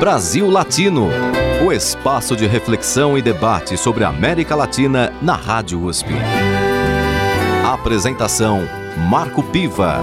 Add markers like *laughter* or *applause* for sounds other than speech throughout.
Brasil Latino, o espaço de reflexão e debate sobre a América Latina na Rádio USP. Apresentação Marco Piva.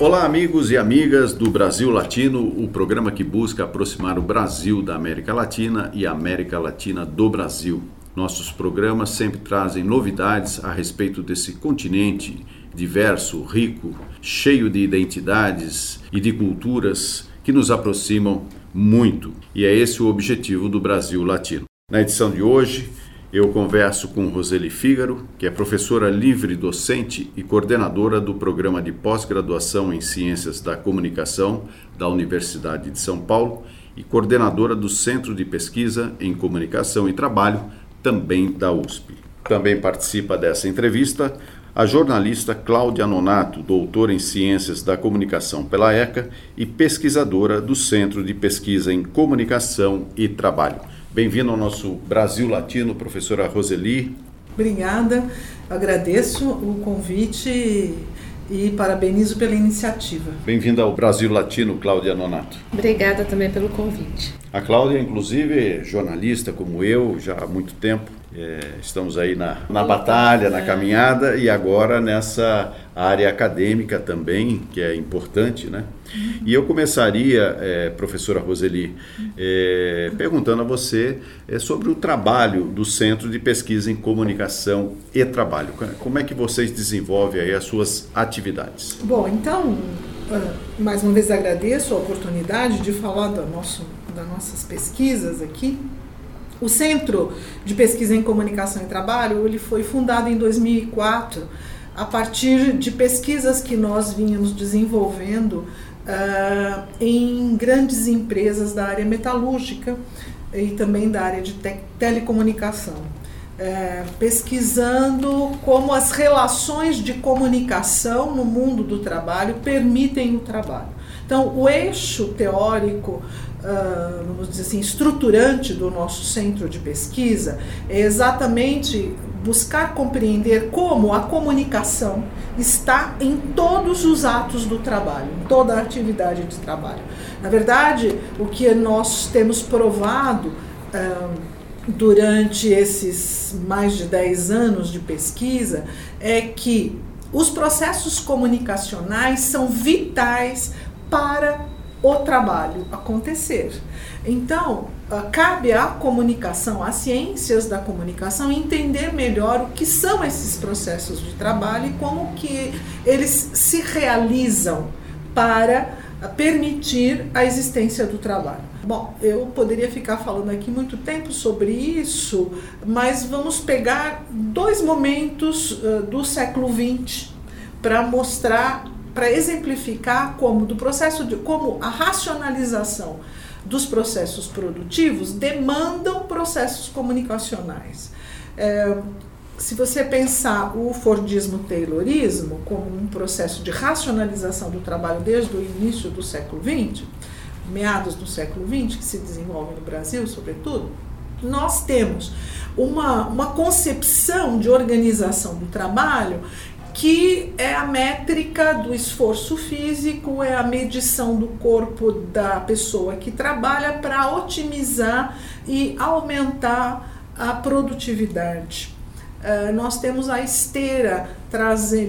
Olá, amigos e amigas do Brasil Latino, o programa que busca aproximar o Brasil da América Latina e a América Latina do Brasil. Nossos programas sempre trazem novidades a respeito desse continente diverso, rico, cheio de identidades e de culturas que nos aproximam muito. E é esse o objetivo do Brasil Latino. Na edição de hoje, eu converso com Roseli Fígaro, que é professora livre docente e coordenadora do programa de pós-graduação em Ciências da Comunicação da Universidade de São Paulo e coordenadora do Centro de Pesquisa em Comunicação e Trabalho também da USP. Também participa dessa entrevista a jornalista Cláudia Nonato, doutora em Ciências da Comunicação pela ECA e pesquisadora do Centro de Pesquisa em Comunicação e Trabalho. Bem-vindo ao nosso Brasil Latino, professora Roseli. Obrigada, agradeço o convite e parabenizo pela iniciativa. Bem-vinda ao Brasil Latino, Cláudia Nonato. Obrigada também pelo convite. A Cláudia, inclusive, é jornalista como eu, já há muito tempo. É, estamos aí na, na batalha, na caminhada e agora nessa área acadêmica também, que é importante, né? Uhum. E eu começaria, é, professora Roseli, é, perguntando a você é, sobre o trabalho do Centro de Pesquisa em Comunicação e Trabalho. Como é que vocês desenvolvem aí as suas atividades? Bom, então, ah, mais uma vez agradeço a oportunidade de falar do nosso, das nossas pesquisas aqui. O Centro de Pesquisa em Comunicação e Trabalho ele foi fundado em 2004 a partir de pesquisas que nós vínhamos desenvolvendo uh, em grandes empresas da área metalúrgica e também da área de te telecomunicação. É, pesquisando como as relações de comunicação no mundo do trabalho permitem o trabalho. Então, o eixo teórico uh, vamos dizer assim, estruturante do nosso centro de pesquisa é exatamente buscar compreender como a comunicação está em todos os atos do trabalho, em toda a atividade de trabalho. Na verdade, o que nós temos provado uh, durante esses mais de 10 anos de pesquisa é que os processos comunicacionais são vitais para o trabalho acontecer. Então, ah, cabe à comunicação, às ciências da comunicação, entender melhor o que são esses processos de trabalho e como que eles se realizam para permitir a existência do trabalho. Bom, eu poderia ficar falando aqui muito tempo sobre isso, mas vamos pegar dois momentos uh, do século XX para mostrar para exemplificar como do processo de como a racionalização dos processos produtivos demandam processos comunicacionais. É, se você pensar o Fordismo Taylorismo como um processo de racionalização do trabalho desde o início do século XX, meados do século XX, que se desenvolve no Brasil, sobretudo, nós temos uma, uma concepção de organização do trabalho que é a métrica do esforço físico, é a medição do corpo da pessoa que trabalha para otimizar e aumentar a produtividade. Uh, nós temos a esteira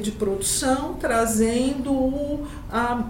de produção trazendo o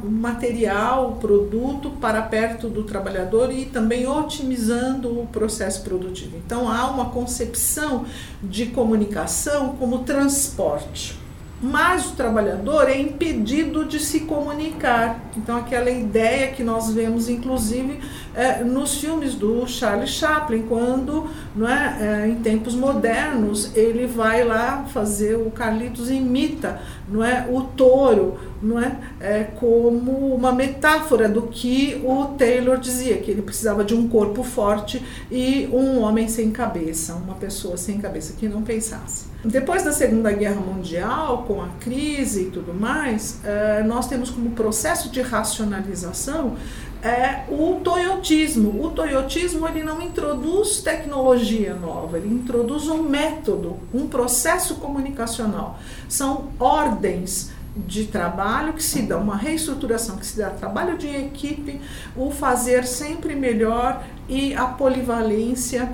material, o produto para perto do trabalhador e também otimizando o processo produtivo. Então há uma concepção de comunicação como transporte mas o trabalhador é impedido de se comunicar. Então, aquela ideia que nós vemos, inclusive, é, nos filmes do Charlie Chaplin, quando, não é, é, em tempos modernos, ele vai lá fazer o Carlitos imita, não é, o touro, não é, é como uma metáfora do que o Taylor dizia, que ele precisava de um corpo forte e um homem sem cabeça, uma pessoa sem cabeça que não pensasse. Depois da Segunda Guerra Mundial, com a crise e tudo mais, eh, nós temos como processo de racionalização é o toyotismo. O toyotismo ele não introduz tecnologia nova, ele introduz um método, um processo comunicacional. São ordens de trabalho que se dá, uma reestruturação que se dá, trabalho de equipe, o fazer sempre melhor e a polivalência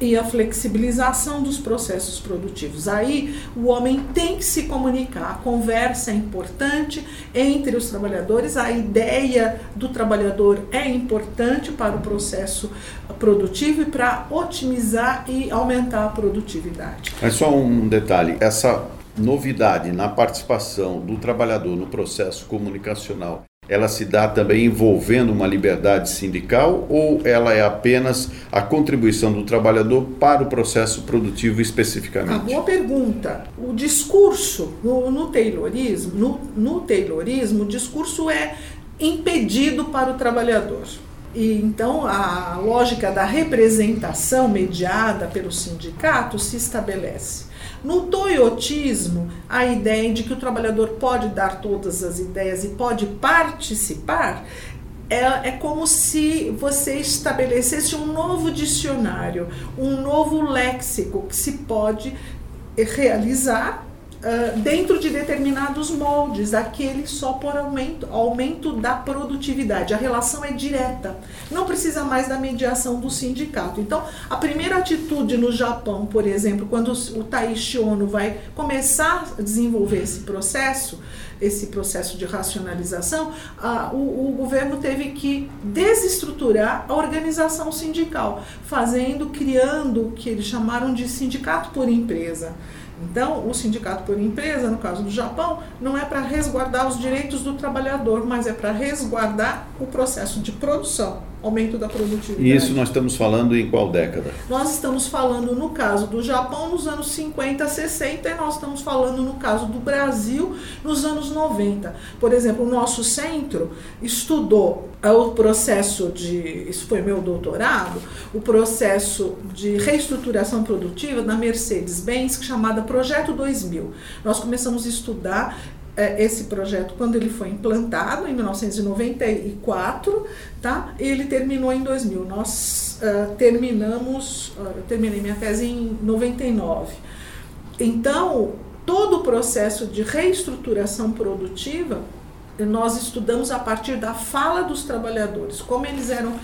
e a flexibilização dos processos produtivos. Aí o homem tem que se comunicar, a conversa é importante entre os trabalhadores, a ideia do trabalhador é importante para o processo produtivo e para otimizar e aumentar a produtividade. Mas só um detalhe, essa novidade na participação do trabalhador no processo comunicacional ela se dá também envolvendo uma liberdade sindical ou ela é apenas a contribuição do trabalhador para o processo produtivo especificamente? A boa pergunta. O discurso no, no Taylorismo, no, no Taylorismo, o discurso é impedido para o trabalhador. E então a lógica da representação mediada pelo sindicato se estabelece. No toyotismo, a ideia de que o trabalhador pode dar todas as ideias e pode participar é, é como se você estabelecesse um novo dicionário, um novo léxico que se pode realizar Uh, dentro de determinados moldes, aquele só por aumento, aumento da produtividade. A relação é direta, não precisa mais da mediação do sindicato. Então, a primeira atitude no Japão, por exemplo, quando o Taishi Ono vai começar a desenvolver esse processo, esse processo de racionalização, uh, o, o governo teve que desestruturar a organização sindical, fazendo, criando o que eles chamaram de sindicato por empresa. Então, o sindicato por empresa, no caso do Japão, não é para resguardar os direitos do trabalhador, mas é para resguardar o processo de produção aumento da produtividade. E isso nós estamos falando em qual década? Nós estamos falando, no caso do Japão, nos anos 50, 60, e nós estamos falando, no caso do Brasil, nos anos 90. Por exemplo, o nosso centro estudou o processo de, isso foi meu doutorado, o processo de reestruturação produtiva da Mercedes-Benz, chamada Projeto 2000. Nós começamos a estudar é, esse projeto quando ele foi implantado em 1994, tá? Ele terminou em 2000. Nós uh, terminamos, uh, eu terminei minha tese em 99. Então, todo o processo de reestruturação produtiva nós estudamos a partir da fala dos trabalhadores, como eles eram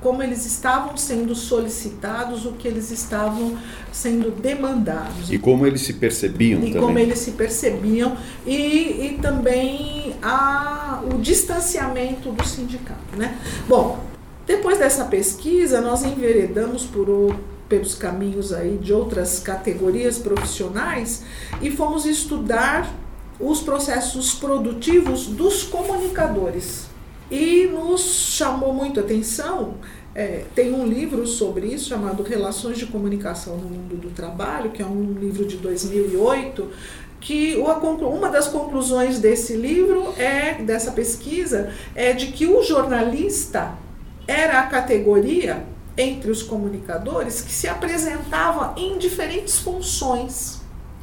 como eles estavam sendo solicitados, o que eles estavam sendo demandados. E como eles se percebiam e também. como eles se percebiam e, e também a, o distanciamento do sindicato. Né? Bom, depois dessa pesquisa, nós enveredamos por o, pelos caminhos aí de outras categorias profissionais e fomos estudar os processos produtivos dos comunicadores e nos chamou muito a atenção. É, tem um livro sobre isso chamado Relações de Comunicação no Mundo do Trabalho, que é um livro de 2008, que uma das conclusões desse livro é dessa pesquisa é de que o jornalista era a categoria entre os comunicadores que se apresentava em diferentes funções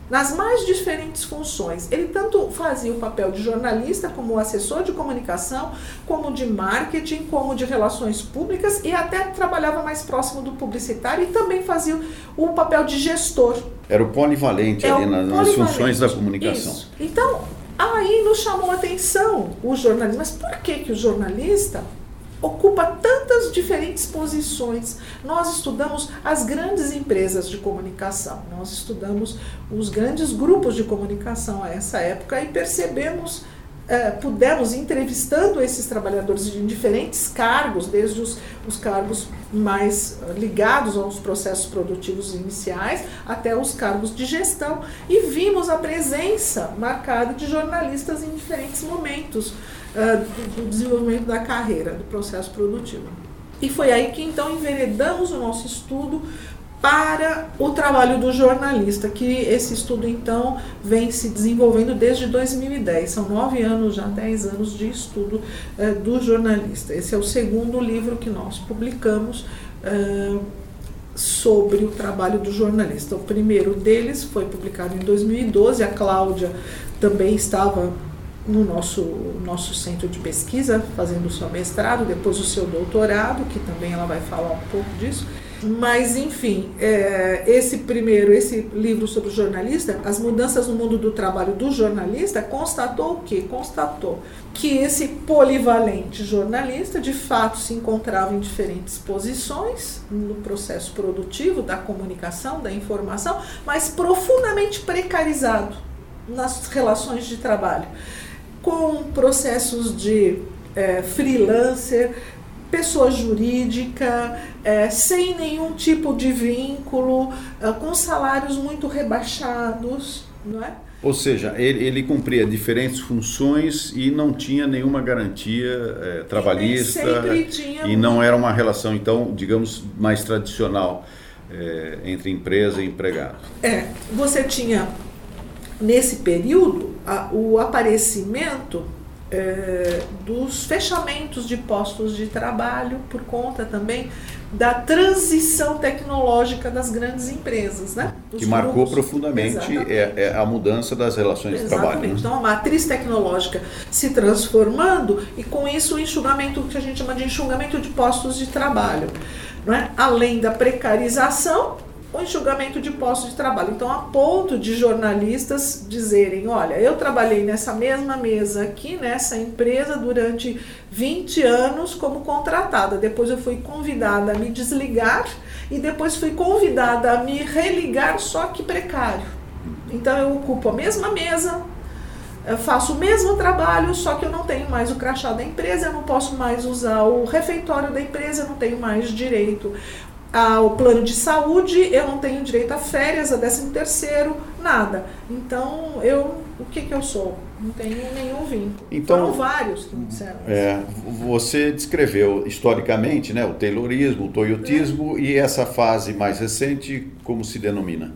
nas mais diferentes funções. Ele tanto fazia o papel de jornalista, como assessor de comunicação, como de marketing, como de relações públicas e até trabalhava mais próximo do publicitário e também fazia o papel de gestor. Era o polivalente é ali o nas, polivalente. funções da comunicação. Isso. Então, aí nos chamou a atenção o jornalista. Mas por que, que o jornalista ocupa tantas diferentes posições. Nós estudamos as grandes empresas de comunicação, nós estudamos os grandes grupos de comunicação a essa época e percebemos, eh, pudemos, entrevistando esses trabalhadores em diferentes cargos, desde os, os cargos mais ligados aos processos produtivos iniciais até os cargos de gestão, e vimos a presença marcada de jornalistas em diferentes momentos uh, do desenvolvimento da carreira, do processo produtivo. E foi aí que então enveredamos o nosso estudo para o trabalho do jornalista, que esse estudo então vem se desenvolvendo desde 2010. São nove anos, já dez anos de estudo uh, do jornalista. Esse é o segundo livro que nós publicamos. Uh, sobre o trabalho do jornalista. O primeiro deles foi publicado em 2012, a Cláudia também estava no nosso, nosso centro de pesquisa, fazendo o seu mestrado, depois o seu doutorado, que também ela vai falar um pouco disso. Mas, enfim, é, esse primeiro, esse livro sobre o jornalista, As Mudanças no Mundo do Trabalho do Jornalista, constatou o quê? Constatou que esse polivalente jornalista, de fato, se encontrava em diferentes posições no processo produtivo da comunicação, da informação, mas profundamente precarizado nas relações de trabalho, com processos de é, freelancer, pessoa jurídica, é, sem nenhum tipo de vínculo, é, com salários muito rebaixados, não é? Ou seja, ele, ele cumpria diferentes funções e não tinha nenhuma garantia é, trabalhista tinha e não era uma relação, então, digamos, mais tradicional é, entre empresa e empregado. É, você tinha nesse período a, o aparecimento é, dos fechamentos de postos de trabalho por conta também da transição tecnológica das grandes empresas, né? Dos que marcou grupos. profundamente é, é, a mudança das relações Exatamente. de trabalho. Né? Então, a matriz tecnológica se transformando e com isso o enxugamento que a gente chama de enxugamento de postos de trabalho, né? Além da precarização o enxugamento de postos de trabalho. Então, a ponto de jornalistas dizerem: olha, eu trabalhei nessa mesma mesa aqui, nessa empresa, durante 20 anos como contratada. Depois eu fui convidada a me desligar e depois fui convidada a me religar, só que precário. Então, eu ocupo a mesma mesa, eu faço o mesmo trabalho, só que eu não tenho mais o crachá da empresa, eu não posso mais usar o refeitório da empresa, eu não tenho mais direito ao plano de saúde, eu não tenho direito a férias, a décimo terceiro, nada. Então, eu, o que que eu sou? Não tenho nenhum vínculo. Então, Foram vários que me disseram é, Você descreveu historicamente né, o taylorismo, o toyotismo é. e essa fase mais recente, como se denomina?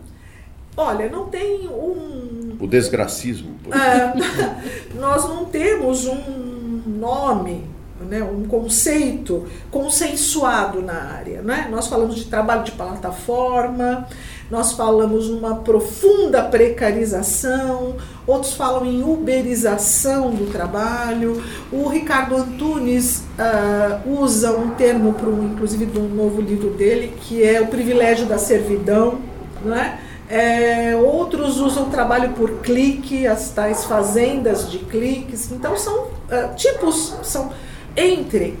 Olha, não tem um... O desgracismo. É, *laughs* nós não temos um nome né, um conceito consensuado na área. Né? Nós falamos de trabalho de plataforma, nós falamos numa profunda precarização, outros falam em uberização do trabalho. O Ricardo Antunes uh, usa um termo, pro, inclusive, de um novo livro dele, que é o privilégio da servidão. Né? É, outros usam trabalho por clique, as tais fazendas de cliques. Então, são uh, tipos, são entre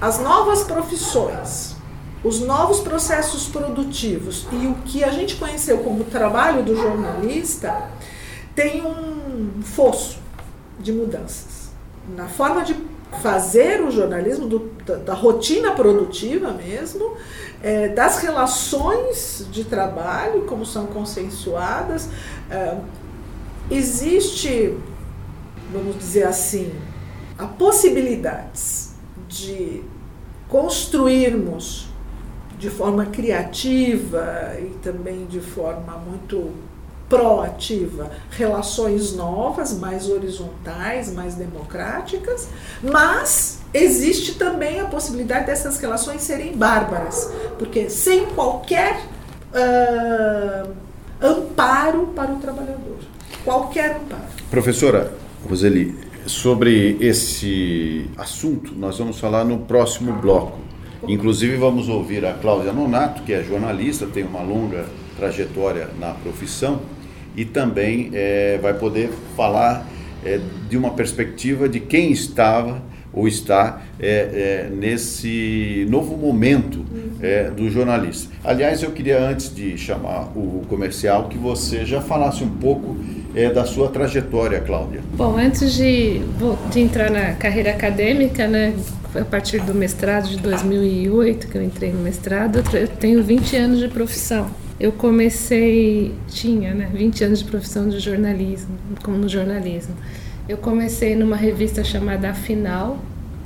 as novas profissões, os novos processos produtivos e o que a gente conheceu como trabalho do jornalista, tem um fosso de mudanças na forma de fazer o jornalismo, do, da, da, rotina produtiva mesmo, é, das relações de trabalho, como são consensuadas. É, existe, vamos dizer assim, há possibilidades de construirmos de forma criativa e também de forma muito proativa relações novas, mais horizontais, mais democráticas, mas existe também a possibilidade dessas relações serem bárbaras, porque sem qualquer uh, amparo para o trabalhador, qualquer amparo. Professora Roseli, sobre esse assunto nós vamos falar no próximo bloco. Inclusive vamos ouvir a Cláudia Nonato, que é jornalista, tem uma longa trajetória na profissão e também é, vai poder falar é, de uma perspectiva de quem estava ou está é, é, nesse novo momento é, do jornalista. Aliás, eu queria, antes de chamar o comercial, que você já falasse um pouco é, da sua trajetória, Cláudia. Bom, antes de, de entrar na carreira acadêmica, né, a partir do mestrado de 2008, que eu entrei no mestrado, eu tenho 20 anos de profissão. Eu comecei, tinha né, 20 anos de profissão de jornalismo, como no jornalismo. Eu comecei numa revista chamada Afinal,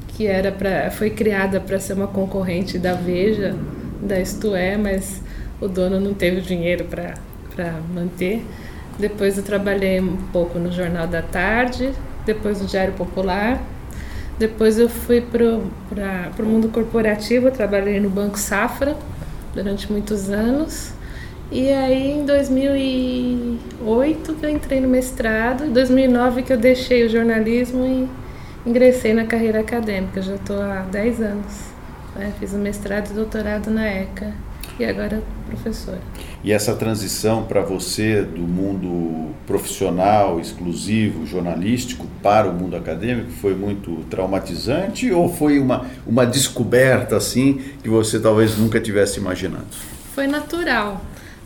que era para foi criada para ser uma concorrente da Veja, da Isto É, mas o dono não teve dinheiro para manter. Depois eu trabalhei um pouco no Jornal da Tarde, depois no Diário Popular. Depois eu fui para o mundo corporativo, trabalhei no Banco Safra durante muitos anos. E aí em 2008 que eu entrei no mestrado, em 2009 que eu deixei o jornalismo e ingressei na carreira acadêmica. Já estou há 10 anos. Né? Fiz o mestrado e doutorado na ECA e agora professora. E essa transição para você do mundo profissional, exclusivo, jornalístico, para o mundo acadêmico foi muito traumatizante ou foi uma, uma descoberta assim que você talvez nunca tivesse imaginado? Foi natural,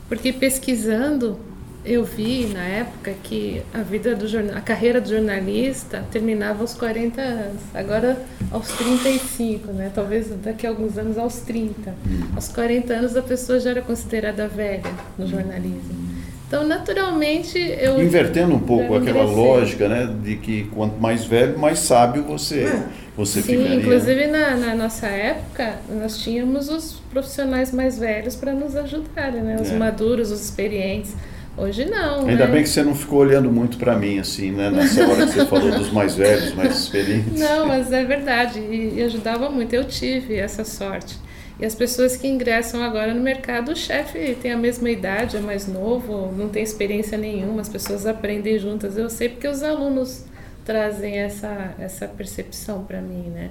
porque pesquisando eu vi na época que a vida do jornal, a carreira do jornalista terminava aos 40 anos, agora aos 35, né? Talvez daqui a alguns anos aos 30. Hum. Aos 40 anos a pessoa já era considerada velha no jornalismo. Então, naturalmente, eu. Invertendo um pouco aquela lógica, né? De que quanto mais velho, mais sábio você, é. você Sim, ficaria. inclusive na, na, nossa época, nós tínhamos os profissionais mais velhos para nos ajudarem, né? Os é. maduros, os experientes. Hoje não. Ainda né? bem que você não ficou olhando muito para mim, assim, né? Nessa hora que você falou dos mais velhos, mais experientes. Não, mas é verdade. E, e, ajudava muito. Eu tive essa sorte. E as pessoas que ingressam agora no mercado, o chefe tem a mesma idade, é mais novo, não tem experiência nenhuma, as pessoas aprendem juntas. Eu sei porque os alunos trazem essa, essa percepção para mim, né?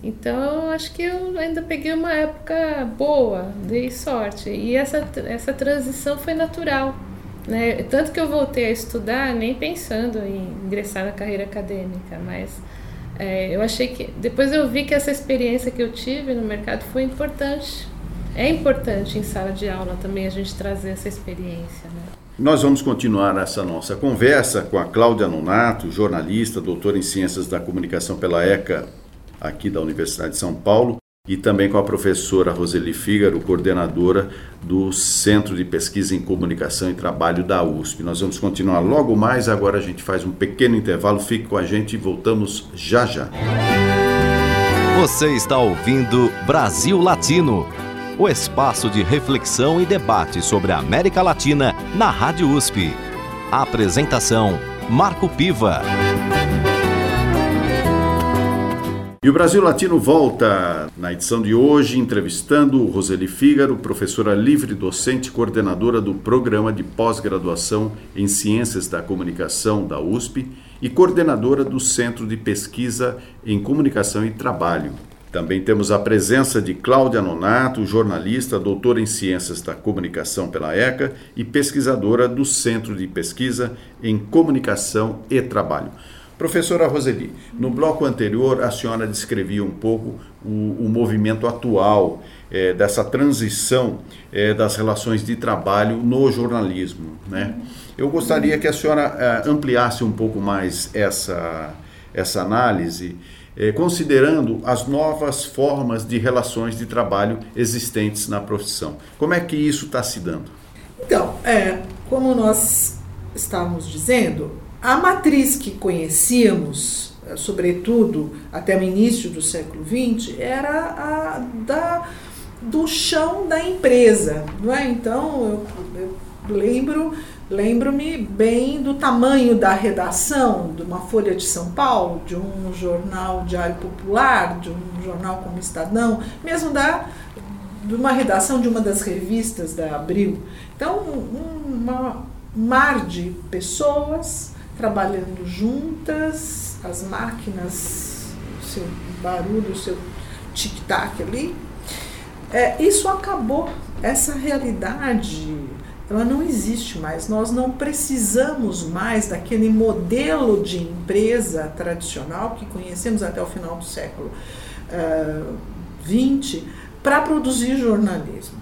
Então, acho que eu ainda peguei uma época boa, dei sorte. E essa, essa transição foi natural né? Tanto que eu voltei a estudar nem pensando em ingressar na carreira acadêmica, mas é, eu achei que. Depois eu vi que essa experiência que eu tive no mercado foi importante. É importante em sala de aula também a gente trazer essa experiência. Né? Nós vamos continuar essa nossa conversa com a Cláudia Nonato, jornalista, doutora em Ciências da Comunicação pela ECA, aqui da Universidade de São Paulo, e também com a professora Roseli Fígaro, coordenadora do Centro de Pesquisa em Comunicação e Trabalho da USP. Nós vamos continuar logo mais, agora a gente faz um pequeno intervalo, fique com a gente e voltamos já já. Você está ouvindo Brasil Latino, o espaço de reflexão e debate sobre a América Latina na Rádio USP. A apresentação Marco Piva. E o Brasil Latino volta na edição de hoje entrevistando Roseli Fígaro, professora livre docente coordenadora do programa de pós-graduação em Ciências da Comunicação da USP e coordenadora do Centro de Pesquisa em Comunicação e Trabalho. Também temos a presença de Cláudia Nonato, jornalista, doutora em Ciências da Comunicação pela ECA e pesquisadora do Centro de Pesquisa em Comunicação e Trabalho. Professora Roseli, no bloco anterior a senhora descrevia um pouco o, o movimento atual é, dessa transição é, das relações de trabalho no jornalismo. Né? Eu gostaria que a senhora é, ampliasse um pouco mais essa, essa análise, é, considerando as novas formas de relações de trabalho existentes na profissão. Como é que isso está se dando? Então, é, como nós estávamos dizendo, a matriz que conhecíamos, eh, sobretudo até o início do século XX, era a da, do chão da empresa. Não é? Então, eu, eu lembro lembro-me bem do tamanho da redação de uma Folha de São Paulo, de um jornal diário popular, de um jornal como Estadão, mesmo da de uma redação de uma das revistas da Abril. Então, uma, um mar de pessoas trabalhando juntas, as máquinas, o seu barulho, o seu tic-tac ali. É, isso acabou, essa realidade ela não existe mais. Nós não precisamos mais daquele modelo de empresa tradicional que conhecemos até o final do século XX uh, para produzir jornalismo.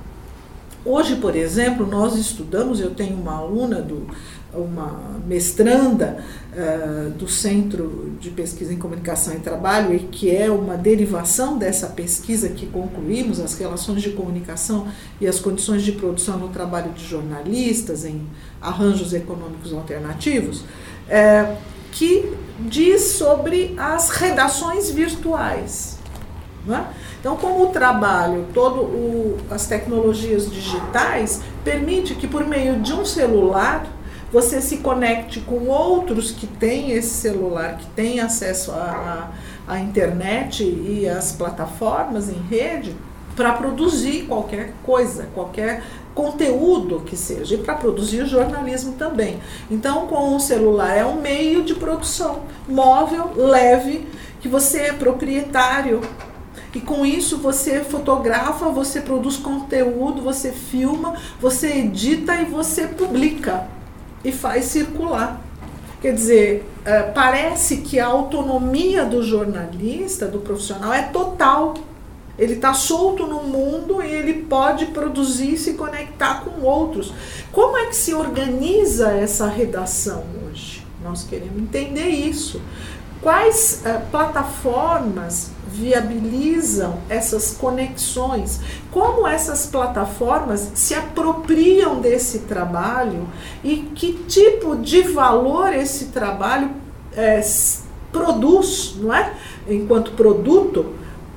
Hoje, por exemplo, nós estudamos, eu tenho uma aluna do uma mestranda uh, do Centro de Pesquisa em Comunicação e Trabalho, e que é uma derivação dessa pesquisa que concluímos, as relações de comunicação e as condições de produção no trabalho de jornalistas em arranjos econômicos alternativos, uh, que diz sobre as redações virtuais. É? Então, como o trabalho, todo o, as tecnologias digitais permite que por meio de um celular você se conecte com outros que têm esse celular, que têm acesso à, internet e às plataformas em rede, para produzir qualquer coisa, qualquer conteúdo que seja, e para produzir jornalismo também. Então, com o celular é um meio de produção móvel, leve, que você é proprietário E com isso você fotografa, você produz conteúdo, você filma, você edita e você publica e faz circular. Quer dizer, é, parece que a autonomia do jornalista, do profissional, é total. Ele está solto no mundo e ele pode produzir e se conectar com outros. Como é que se organiza essa redação hoje? Nós queremos entender isso. Quais uh, plataformas viabilizam essas conexões? Como essas plataformas se apropriam desse trabalho e que tipo de valor esse trabalho é, produz, não é? Enquanto produto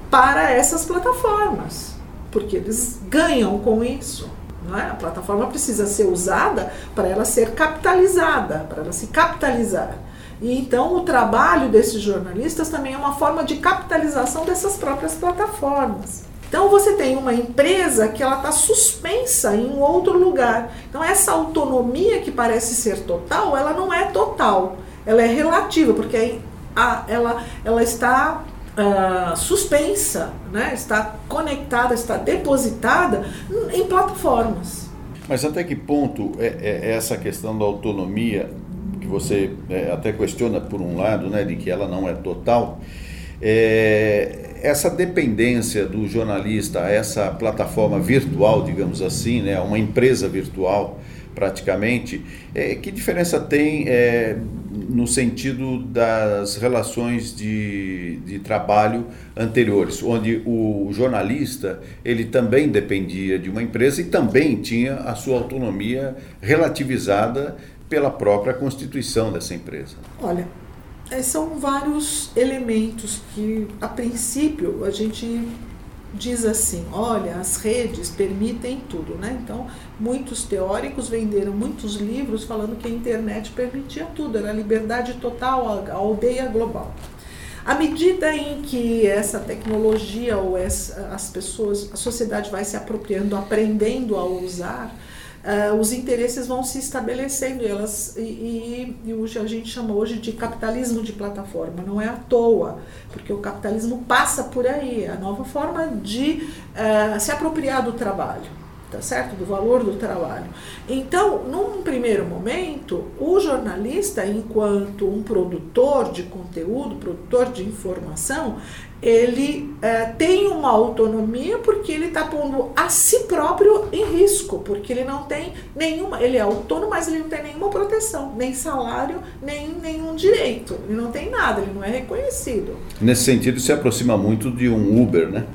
para essas plataformas, porque eles ganham com isso. Não é? A plataforma precisa ser usada para ela ser capitalizada, para ela se capitalizar. E então o trabalho desses jornalistas também é uma forma de capitalização dessas próprias plataformas. Então você tem uma empresa que ela está suspensa em um outro lugar. Então essa autonomia que parece ser total, ela não é total, ela é relativa, porque a, ela, ela está uh, suspensa, né? está conectada, está depositada em plataformas. Mas até que ponto é, é essa questão da autonomia, você é, até questiona por um lado, né, de que ela não é total, é, essa dependência do jornalista essa plataforma virtual, digamos assim, né, uma empresa virtual, praticamente, é, que diferença tem é, no sentido das relações de, de trabalho anteriores, onde o jornalista ele também dependia de uma empresa e também tinha a sua autonomia relativizada pela própria constituição dessa empresa? Olha, é, são vários elementos que, a princípio, a gente diz assim: olha, as redes permitem tudo, né? Então, muitos teóricos venderam muitos livros falando que a internet permitia tudo, era liberdade total, a aldeia global. À medida em que essa tecnologia ou essa, as pessoas, a sociedade vai se apropriando, aprendendo a usar, uh, os interesses vão se estabelecendo elas e, e, e que a gente chama hoje de capitalismo de plataforma não é à toa porque o capitalismo passa por aí é a nova forma de uh, se apropriar do trabalho tá certo? Do valor do trabalho. Então, num primeiro momento, o jornalista, enquanto um produtor de conteúdo, produtor de informação, ele é, tem uma autonomia porque ele está pondo a si próprio em risco, porque ele não tem nenhuma, ele é autônomo, mas ele não tem nenhuma proteção, nem salário, nem nenhum direito, ele não tem nada, ele não é reconhecido. Nesse sentido, se aproxima muito de um Uber, né?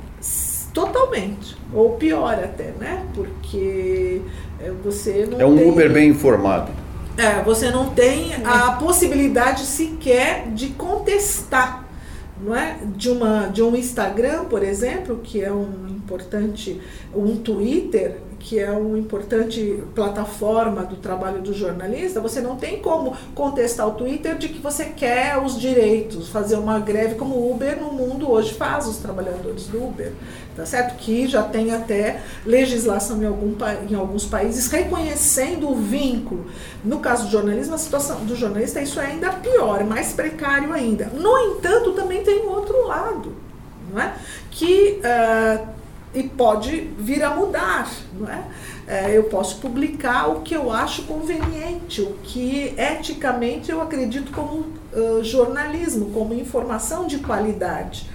Totalmente, ou pior até, né? Porque é, você não É um tem... Uber bem informado. É, você não tem a possibilidade sequer de contestar não é? de, uma, de um Instagram, por exemplo, que é um importante, um Twitter, que é uma importante plataforma do trabalho do jornalista, você não tem como contestar o Twitter de que você quer os direitos, fazer uma greve como o Uber no mundo hoje faz, os trabalhadores do Uber, tá certo? Que já tem até legislação em, algum, em alguns países reconhecendo o vínculo. No caso do jornalismo, a situação do jornalista isso é ainda pior, é mais precário ainda. No entanto, também tem um outro lado, não é? Que uh, e pode vir a mudar, não é? é? Eu posso publicar o que eu acho conveniente, o que eticamente eu acredito como uh, jornalismo, como informação de qualidade,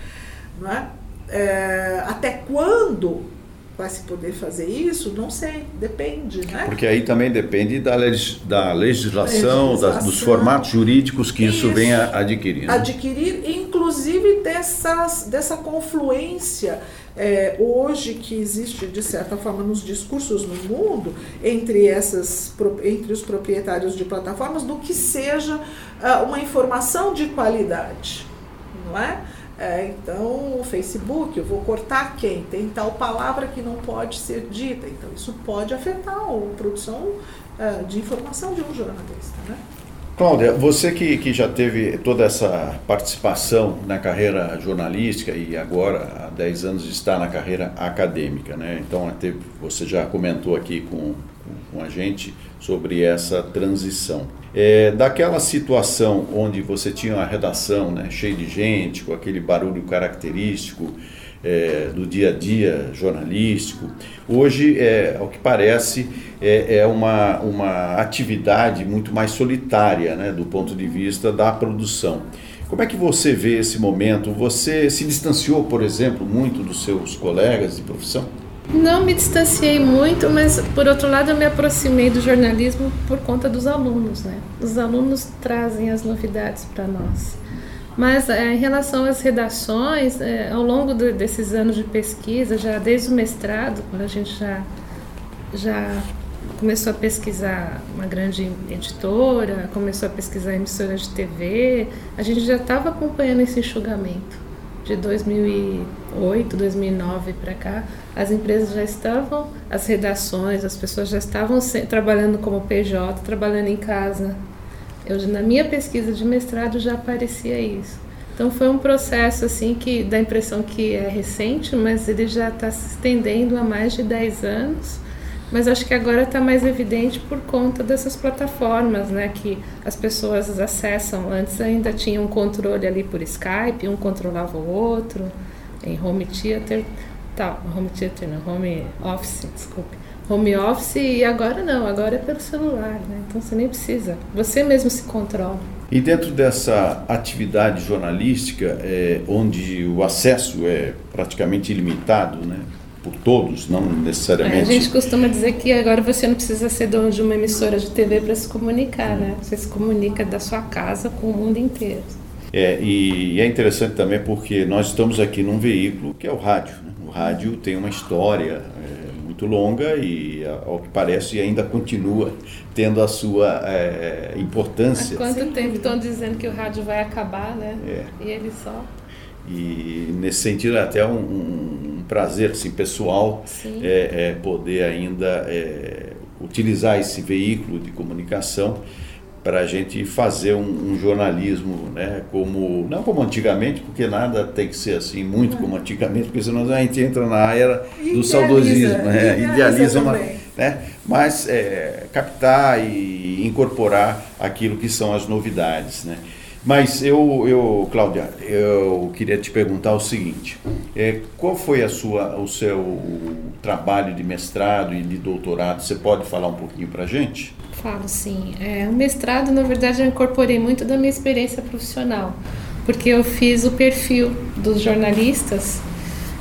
não é? É? Até quando vai se poder fazer isso? Não sei, depende, né? Porque aí também depende da, legis, da legislação, legislação. Da, dos formatos jurídicos que isso, isso venha adquirir. Né? Adquirir, inclusive dessas, dessa confluência é, hoje que existe, de certa forma, nos discursos no mundo, entre, essas, entre os proprietários de plataformas, do que seja uh, uma informação de qualidade, não é? É, então, o Facebook, eu vou cortar quem? Tem tal palavra que não pode ser dita. Então, isso pode afetar a produção uh, de informação de um jornalista. Né? Cláudia, você que, que já teve toda essa participação na carreira jornalística e agora há 10 anos está na carreira acadêmica, né? Então teve, você já comentou aqui com, com a gente sobre essa transição. É, daquela situação onde você tinha uma redação né, cheia de gente, com aquele barulho característico, é, do dia a dia jornalístico. Hoje, é, ao que parece, é, é uma, uma atividade muito mais solitária né, do ponto de vista da produção. Como é que você vê esse momento? Você se distanciou, por exemplo, muito dos seus colegas de profissão? Não me distanciei muito, mas por outro lado eu me aproximei do jornalismo por conta dos alunos, né? Os alunos trazem as novidades para nós. Mas é, em relação às redações, é, ao longo desses anos de pesquisa, já desde o mestrado, quando a gente já, já começou a pesquisar uma grande editora, começou a pesquisar emissora de TV, a gente já estava acompanhando esse enxugamento. De 2008, 2009 para cá, as empresas já estavam, as redações, as pessoas já estavam trabalhando como PJ, trabalhando em casa, eu, na minha pesquisa de mestrado já aparecia isso. Então foi um processo assim que dá a impressão que é recente, mas ele já está se estendendo há mais de 10 anos. Mas acho que agora está mais evidente por conta dessas plataformas, né, que as pessoas acessam. Antes ainda tinha um controle ali por Skype, um controlava o outro, em home theater, tal, home theater, não, home office, desculpe home office e agora não, agora é pelo celular, né? Então você nem precisa, você mesmo se controla. E dentro dessa atividade jornalística, é, onde o acesso é praticamente ilimitado, né? Por todos, não necessariamente. É, a gente costuma dizer que agora você não precisa ser dono de uma emissora de TV para se comunicar, né? Você se comunica da sua casa com o mundo inteiro. É, e, e é interessante também porque nós estamos aqui num veículo que é o rádio. Né? O rádio tem uma história, muito longa e, ao que parece, ainda continua tendo a sua é, importância. Há quanto tempo estão dizendo que o rádio vai acabar, né? É. E ele só. E nesse sentido é até um, um prazer assim, pessoal é, é, poder ainda é, utilizar esse veículo de comunicação para a gente fazer um, um, jornalismo, né, como não como antigamente, porque nada tem que ser assim muito como antigamente, porque senão a gente entra na era do saudosismo, né, idealiza, idealiza uma, né, mas é, captar e incorporar aquilo que são as novidades, né. Mas eu, eu, Cláudia, eu queria te perguntar o seguinte: é, qual foi a sua, o seu trabalho de mestrado e de doutorado? Você pode falar um pouquinho para gente? Falo sim. É, o mestrado, na verdade, eu incorporei muito da minha experiência profissional, porque eu fiz o perfil dos jornalistas,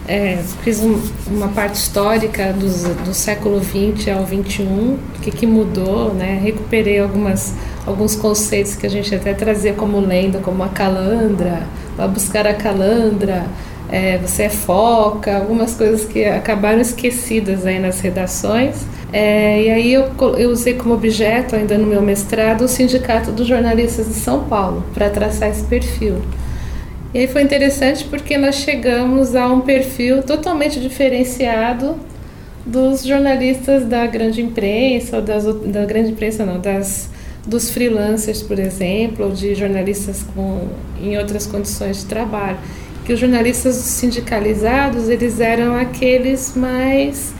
é, fiz um, uma parte histórica do século XX ao XXI, o que, que mudou, né? recuperei algumas, alguns conceitos que a gente até trazia como lenda, como a calandra, vai buscar a calandra, é, você é foca, algumas coisas que acabaram esquecidas aí nas redações. É, e aí eu, eu usei como objeto, ainda no meu mestrado, o Sindicato dos Jornalistas de São Paulo, para traçar esse perfil. E aí foi interessante porque nós chegamos a um perfil totalmente diferenciado dos jornalistas da grande imprensa, ou das, da grande imprensa não, das, dos freelancers, por exemplo, ou de jornalistas com, em outras condições de trabalho. Que os jornalistas sindicalizados, eles eram aqueles mais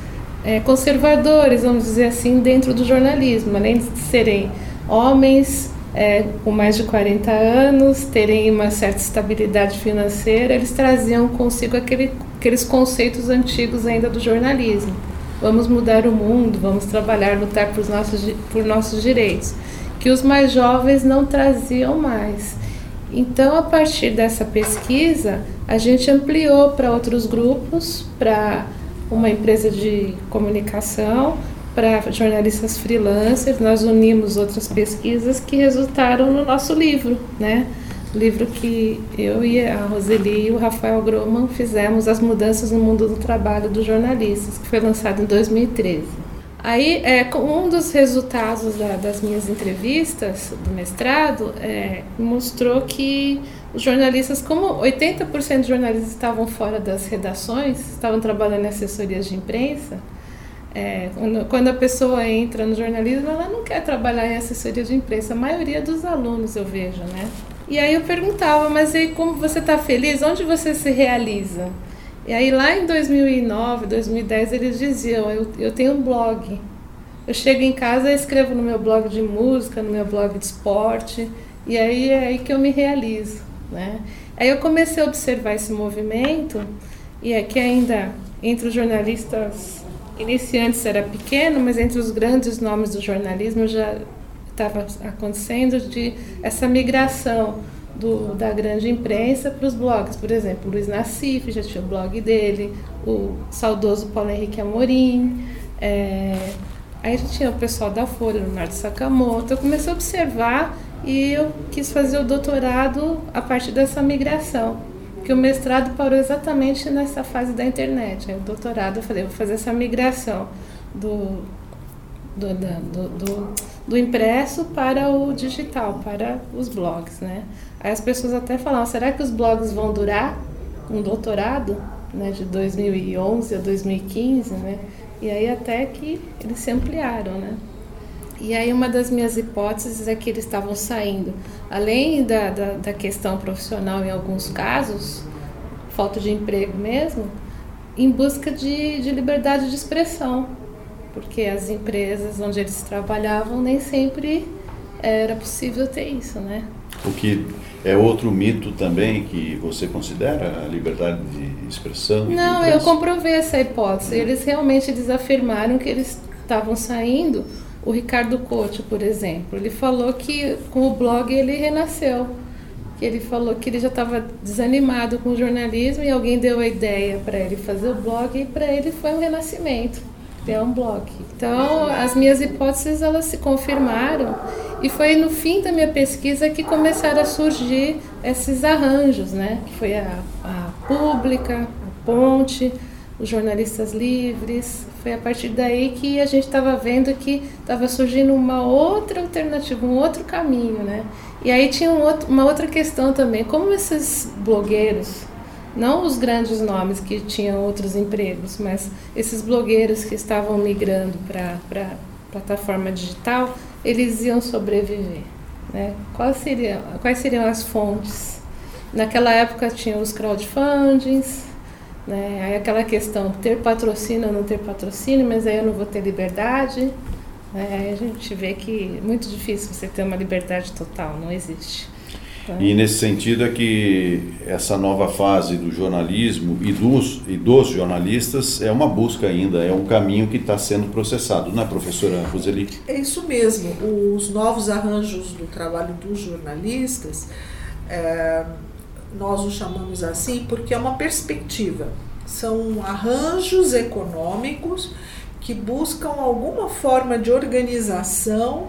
é, conservadores, vamos dizer assim, dentro do jornalismo, além de serem homens é, com mais de 40 anos, terem uma certa estabilidade financeira, eles traziam consigo aquele, aqueles conceitos antigos ainda do jornalismo. Vamos mudar o mundo, vamos trabalhar, lutar por nossos, por nossos direitos, que os mais jovens não traziam mais. Então, a partir dessa pesquisa, a gente ampliou para outros grupos, para uma empresa de comunicação para jornalistas freelancers. Nós unimos outras pesquisas que resultaram no nosso livro, né? Livro que eu e a Roseli e o Rafael Groman fizemos as mudanças no mundo do trabalho dos jornalistas, que foi lançado em 2013. Aí, é, um dos resultados da, das minhas entrevistas do mestrado é, mostrou que os jornalistas, como 80% dos jornalistas estavam fora das redações, estavam trabalhando em assessorias de imprensa, é, quando, quando, a pessoa entra no jornalismo, ela não quer trabalhar em assessoria de imprensa. A maioria dos alunos eu vejo, né? E aí eu perguntava, mas aí como você está feliz? Onde você se realiza? E aí lá em 2009, 2010, eles diziam, eu, eu tenho um blog. Eu chego em casa e escrevo no meu blog de música, no meu blog de esporte, e aí é aí que eu me realizo. Né? Aí eu comecei a observar esse movimento e que ainda entre os jornalistas iniciantes era pequeno, mas entre os grandes nomes do jornalismo já estava acontecendo de essa migração do, da grande imprensa para os blogs. Por exemplo, Luiz Nassif já tinha o blog dele, o saudoso Paulo Henrique Amorim. É, aí já tinha o pessoal da Folha, Leonardo Sakamoto. Eu comecei a observar e eu quis fazer o doutorado a partir dessa migração. Porque o mestrado parou exatamente nessa fase da internet. Aí o doutorado eu falei, vou fazer essa migração do, do, do, do, do impresso para o digital, para os blogs, né? Aí as pessoas até falavam, será que os blogs vão durar um doutorado, né, de 2011 a 2015, né? E aí até que eles se ampliaram, né? E aí uma das minhas hipóteses é que eles estavam saindo, além da, da, da questão profissional em alguns casos, falta de emprego mesmo, em busca de, de liberdade de expressão, porque as empresas onde eles trabalhavam nem sempre era possível ter isso, né? O que é outro mito também que você considera a liberdade de expressão? Não, eu comprovei essa hipótese. Eles realmente eles afirmaram que eles estavam saindo. O Ricardo Couto, por exemplo, ele falou que com o blog ele renasceu. Que ele falou que ele já estava desanimado com o jornalismo e alguém deu a ideia para ele fazer o blog e para ele foi um renascimento criar um blog. Então, as minhas hipóteses elas se confirmaram e foi no fim da minha pesquisa que começaram a surgir esses arranjos, né? Que foi a, a Pública, a Ponte, os jornalistas livres. Foi a partir daí que a gente estava vendo que estava surgindo uma outra alternativa, um outro caminho, né? E aí tinha um outro, uma outra questão também, como esses blogueiros não os grandes nomes que tinham outros empregos, mas esses blogueiros que estavam migrando para a plataforma digital, eles iam sobreviver. Né? Quais, seriam, quais seriam as fontes? Naquela época tinha os crowdfundings, né? aí aquela questão ter patrocínio ou não ter patrocínio, mas aí eu não vou ter liberdade. Né? Aí a gente vê que é muito difícil você ter uma liberdade total, não existe. E nesse sentido é que essa nova fase do jornalismo e dos, e dos jornalistas é uma busca ainda, é um caminho que está sendo processado, não é, professora Roseli? É isso mesmo. Os novos arranjos do trabalho dos jornalistas, é, nós os chamamos assim porque é uma perspectiva. São arranjos econômicos que buscam alguma forma de organização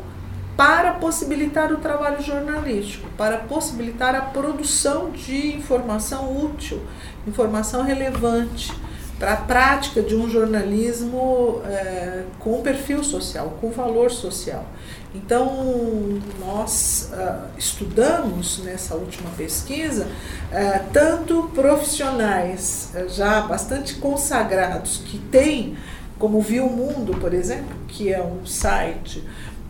para possibilitar o trabalho jornalístico, para possibilitar a produção de informação útil, informação relevante para a prática de um jornalismo é, com perfil social, com valor social. Então, nós uh, estudamos nessa última pesquisa uh, tanto profissionais uh, já bastante consagrados que têm, como Viu Mundo, por exemplo, que é um site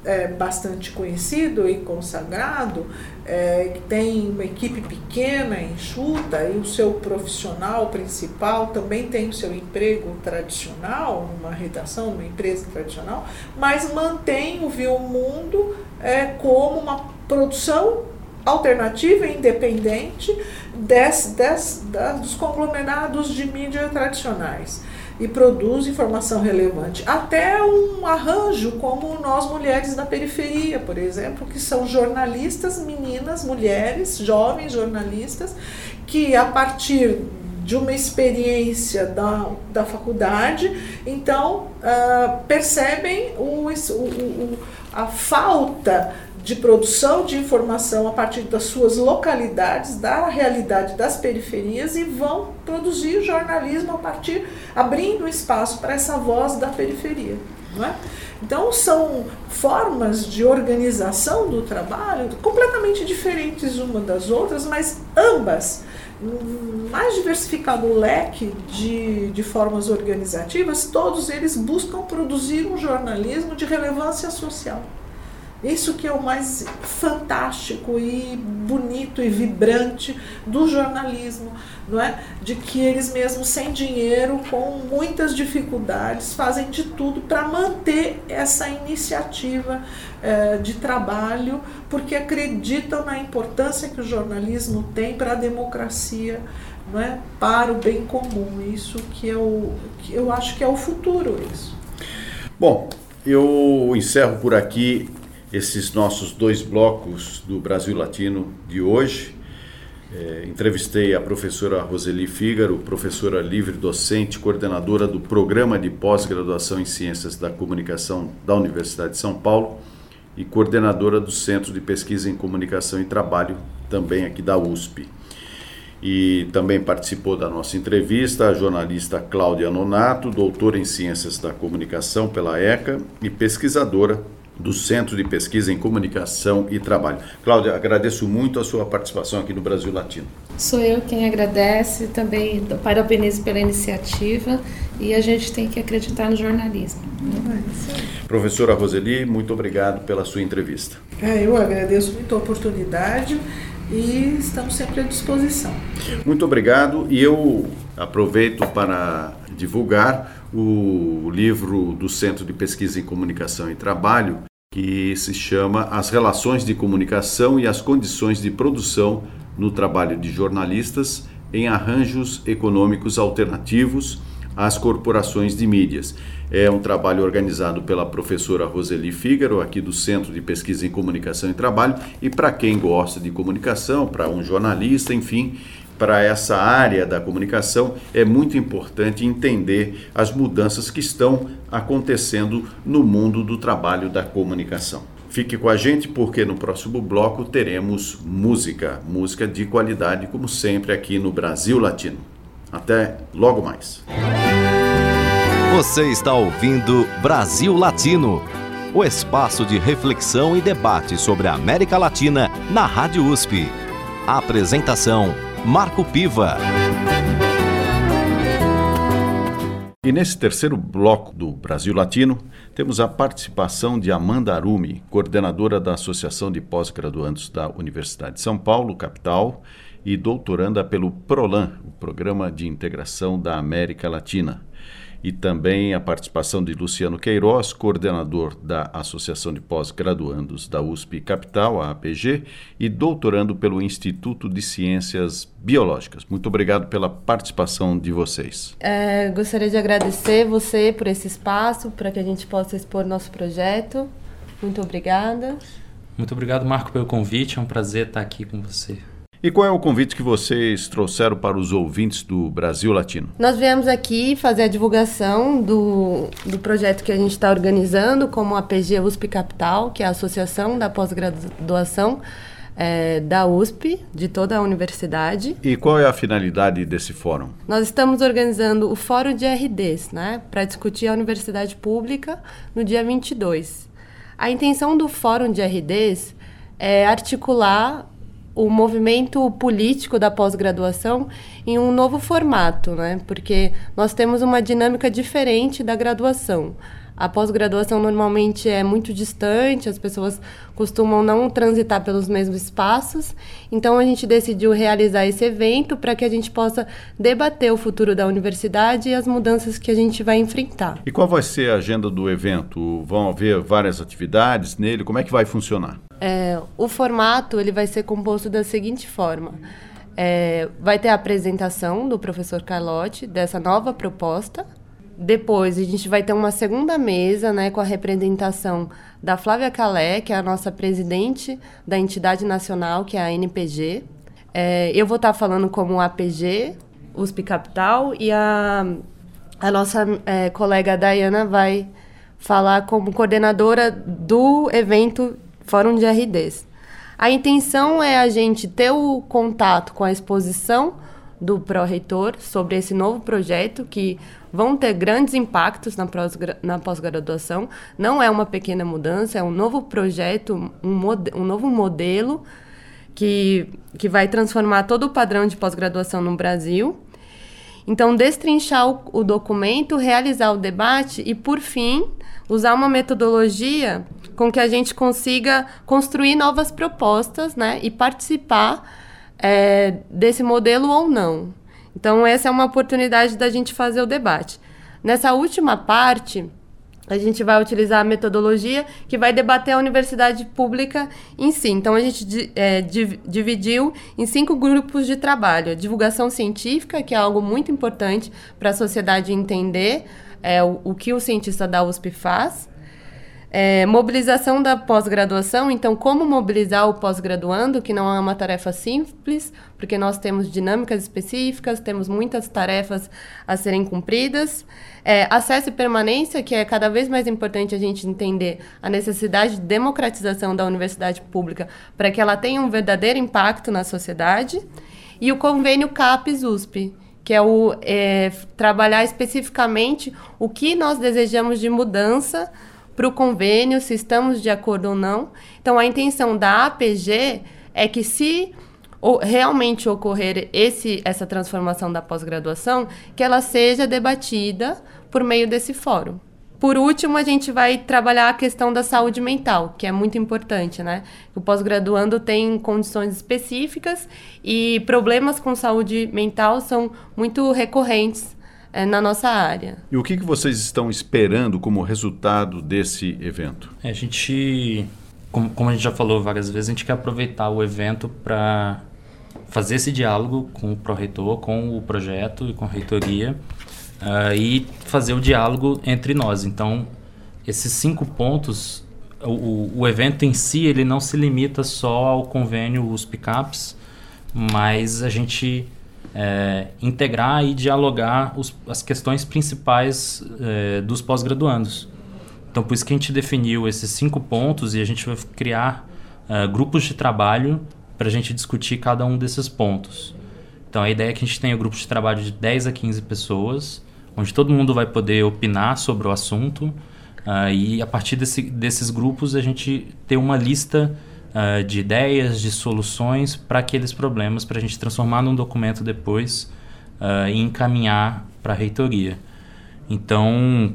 é, bastante conhecido e consagrado, é, tem uma equipe pequena, enxuta, e o seu profissional principal também tem o seu emprego tradicional, numa redação, numa empresa tradicional, mas mantém o Viu Mundo é, como uma produção alternativa independente des, des, dos conglomerados de mídia tradicionais e produz informação relevante. Até um arranjo como nós mulheres da periferia, por exemplo, que são jornalistas, meninas, mulheres, jovens jornalistas, que a partir de uma experiência da, da faculdade, então uh, percebem o, o, o, a falta de produção de informação a partir das suas localidades, da realidade das periferias e vão produzir jornalismo a partir, abrindo espaço para essa voz da periferia. Não é? Então são formas de organização do trabalho completamente diferentes uma das outras, mas ambas mais diversificado o leque de, de formas organizativas, todos eles buscam produzir um jornalismo de relevância social. Isso que é o mais fantástico e bonito e vibrante do jornalismo, não é? De que eles mesmos sem dinheiro, com muitas dificuldades, fazem de tudo para manter essa iniciativa eh, de trabalho, porque acreditam na importância que o jornalismo tem para a democracia não é? para o bem comum. Isso que, é o, que eu acho que é o futuro. Isso. Bom, eu encerro por aqui esses nossos dois blocos do Brasil Latino de hoje. É, entrevistei a professora Roseli Fígaro, professora livre docente, coordenadora do Programa de Pós-Graduação em Ciências da Comunicação da Universidade de São Paulo e coordenadora do Centro de Pesquisa em Comunicação e Trabalho, também aqui da USP. E também participou da nossa entrevista a jornalista Cláudia Nonato, doutora em Ciências da Comunicação pela ECA e pesquisadora do Centro de Pesquisa em Comunicação e Trabalho. Cláudia, agradeço muito a sua participação aqui no Brasil Latino. Sou eu quem agradece, também parabenizo pela iniciativa e a gente tem que acreditar no jornalismo. Né? Professora Roseli, muito obrigado pela sua entrevista. É, eu agradeço muito a oportunidade e estamos sempre à disposição. Muito obrigado e eu aproveito para divulgar o livro do Centro de Pesquisa em Comunicação e Trabalho, que se chama As Relações de Comunicação e as Condições de Produção no Trabalho de Jornalistas em Arranjos Econômicos Alternativos às Corporações de Mídias. É um trabalho organizado pela professora Roseli Fígaro, aqui do Centro de Pesquisa em Comunicação e Trabalho, e para quem gosta de comunicação, para um jornalista, enfim, para essa área da comunicação, é muito importante entender as mudanças que estão acontecendo no mundo do trabalho da comunicação. Fique com a gente porque no próximo bloco teremos música, música de qualidade, como sempre aqui no Brasil Latino. Até logo mais. Você está ouvindo Brasil Latino, o espaço de reflexão e debate sobre a América Latina na Rádio USP. A apresentação Marco Piva. E nesse terceiro bloco do Brasil Latino, temos a participação de Amanda Arumi, coordenadora da Associação de Pós-Graduandos da Universidade de São Paulo, capital, e doutoranda pelo PROLAN, o Programa de Integração da América Latina e também a participação de Luciano Queiroz, coordenador da Associação de Pós-Graduandos da USP Capital, a APG, e doutorando pelo Instituto de Ciências Biológicas. Muito obrigado pela participação de vocês. É, gostaria de agradecer você por esse espaço, para que a gente possa expor nosso projeto. Muito obrigada. Muito obrigado, Marco, pelo convite. É um prazer estar aqui com você. E qual é o convite que vocês trouxeram para os ouvintes do Brasil Latino? Nós viemos aqui fazer a divulgação do, do projeto que a gente está organizando, como a PG USP Capital, que é a Associação da Pós-Graduação é, da USP, de toda a universidade. E qual é a finalidade desse fórum? Nós estamos organizando o Fórum de RDs, né, para discutir a universidade pública no dia 22. A intenção do Fórum de RDs é articular o movimento político da pós-graduação em um novo formato, né? Porque nós temos uma dinâmica diferente da graduação. A pós-graduação normalmente é muito distante, as pessoas costumam não transitar pelos mesmos espaços. Então a gente decidiu realizar esse evento para que a gente possa debater o futuro da universidade e as mudanças que a gente vai enfrentar. E qual vai ser a agenda do evento? Vão haver várias atividades nele? Como é que vai funcionar? É, o formato ele vai ser composto da seguinte forma. É, vai ter a apresentação do professor Carlotti dessa nova proposta, depois a gente vai ter uma segunda mesa, né, com a representação da Flávia Calé, que é a nossa presidente da entidade nacional, que é a NPG. É, eu vou estar falando como APG, USP Capital, e a, a nossa é, colega Dayana vai falar como coordenadora do evento Fórum de RDs. A intenção é a gente ter o contato com a exposição do pró-reitor sobre esse novo projeto que vão ter grandes impactos na pós-graduação. Não é uma pequena mudança, é um novo projeto, um, um novo modelo que, que vai transformar todo o padrão de pós-graduação no Brasil. Então, destrinchar o, o documento, realizar o debate e, por fim, usar uma metodologia com que a gente consiga construir novas propostas né, e participar é, desse modelo ou não. Então, essa é uma oportunidade da gente fazer o debate. Nessa última parte, a gente vai utilizar a metodologia que vai debater a universidade pública em si. Então, a gente é, dividiu em cinco grupos de trabalho: divulgação científica, que é algo muito importante para a sociedade entender é, o, o que o cientista da USP faz. É, mobilização da pós-graduação, então, como mobilizar o pós-graduando, que não é uma tarefa simples, porque nós temos dinâmicas específicas, temos muitas tarefas a serem cumpridas. É, acesso e permanência, que é cada vez mais importante a gente entender a necessidade de democratização da universidade pública para que ela tenha um verdadeiro impacto na sociedade. E o convênio CAPES-USP, que é o é, trabalhar especificamente o que nós desejamos de mudança para o convênio, se estamos de acordo ou não. Então, a intenção da APG é que, se realmente ocorrer esse, essa transformação da pós-graduação, que ela seja debatida por meio desse fórum. Por último, a gente vai trabalhar a questão da saúde mental, que é muito importante, né? O pós-graduando tem condições específicas e problemas com saúde mental são muito recorrentes é, na nossa área. E o que, que vocês estão esperando como resultado desse evento? É, a gente, como, como a gente já falou várias vezes, a gente quer aproveitar o evento para fazer esse diálogo com o pró-reitor, com o projeto e com a reitoria uh, e fazer o diálogo entre nós. Então, esses cinco pontos, o, o evento em si, ele não se limita só ao convênio USP-CAPS, mas a gente é, integrar e dialogar os, as questões principais é, dos pós-graduandos. Então, por isso que a gente definiu esses cinco pontos e a gente vai criar uh, grupos de trabalho para a gente discutir cada um desses pontos. Então, a ideia é que a gente tenha grupos de trabalho de 10 a 15 pessoas, onde todo mundo vai poder opinar sobre o assunto uh, e, a partir desse, desses grupos, a gente ter uma lista uh, de ideias, de soluções para aqueles problemas, para a gente transformar num documento depois uh, e encaminhar para a reitoria. Então,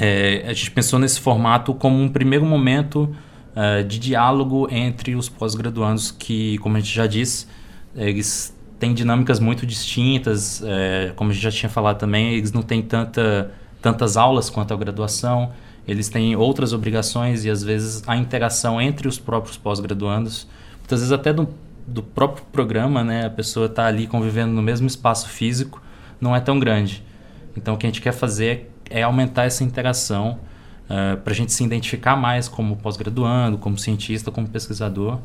é, a gente pensou nesse formato como um primeiro momento uh, de diálogo entre os pós-graduandos que, como a gente já disse, eles têm dinâmicas muito distintas, é, como a gente já tinha falado também, eles não têm tanta, tantas aulas quanto a graduação, eles têm outras obrigações e às vezes a interação entre os próprios pós-graduandos, muitas vezes até do, do próprio programa, né, a pessoa está ali convivendo no mesmo espaço físico, não é tão grande. Então o que a gente quer fazer é aumentar essa interação uh, eh, para a gente se identificar mais como pós-graduando, como cientista, como pesquisador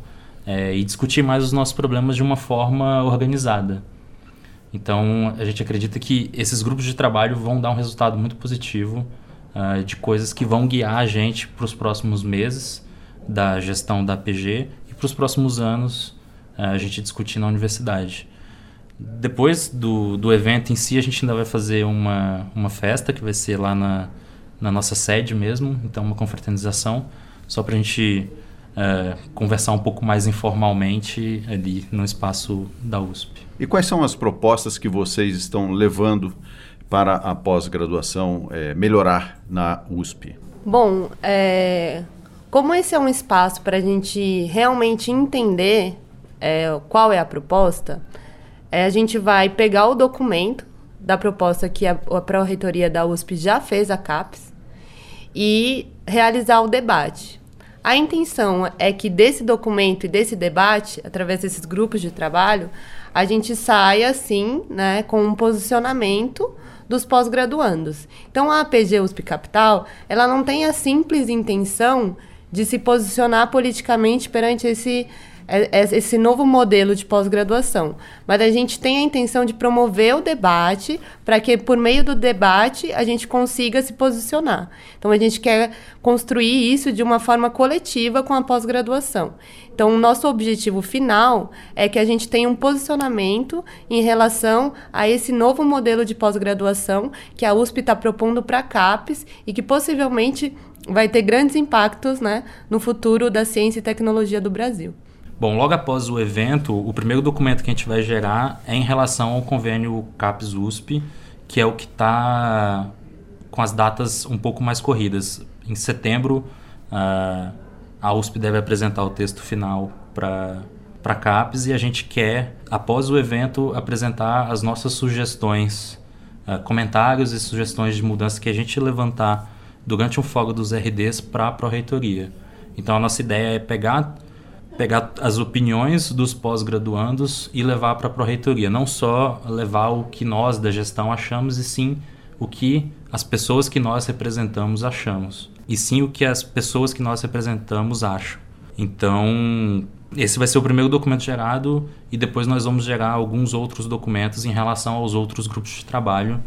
é, e discutir mais os nossos problemas de uma forma organizada. Então a gente acredita que esses grupos de trabalho vão dar um resultado muito positivo uh, de coisas que vão guiar a gente para os próximos meses da gestão da PG e para os próximos anos uh, a gente discutir na universidade. Depois do, do evento em si, a gente ainda vai fazer uma, uma festa que vai ser lá na, na nossa sede mesmo, então uma confraternização, só para a gente uh, conversar um pouco mais informalmente ali no espaço da USP. E quais são as propostas que vocês estão levando para a pós-graduação é, melhorar na USP? Bom, é, como esse é um espaço para a gente realmente entender é, qual é a proposta, é, a gente vai pegar o documento da proposta que a, a Pró-Reitoria da USP já fez a CAPES e realizar o debate. A intenção é que desse documento e desse debate, através desses grupos de trabalho, a gente saia, assim, né, com um posicionamento dos pós-graduandos. Então, a APG USP Capital, ela não tem a simples intenção de se posicionar politicamente perante esse esse novo modelo de pós-graduação. Mas a gente tem a intenção de promover o debate para que, por meio do debate, a gente consiga se posicionar. Então, a gente quer construir isso de uma forma coletiva com a pós-graduação. Então, o nosso objetivo final é que a gente tenha um posicionamento em relação a esse novo modelo de pós-graduação que a USP está propondo para a CAPES e que possivelmente vai ter grandes impactos né, no futuro da ciência e tecnologia do Brasil. Bom, logo após o evento, o primeiro documento que a gente vai gerar é em relação ao convênio CAPES USP, que é o que está com as datas um pouco mais corridas. Em setembro, uh, a USP deve apresentar o texto final para para CAPES e a gente quer, após o evento, apresentar as nossas sugestões, uh, comentários e sugestões de mudança que a gente levantar durante um fórum dos RDs para a pró-reitoria. Então a nossa ideia é pegar pegar as opiniões dos pós-graduandos e levar para a pró-reitoria, não só levar o que nós da gestão achamos e sim o que as pessoas que nós representamos achamos. E sim o que as pessoas que nós representamos acham. Então, esse vai ser o primeiro documento gerado e depois nós vamos gerar alguns outros documentos em relação aos outros grupos de trabalho,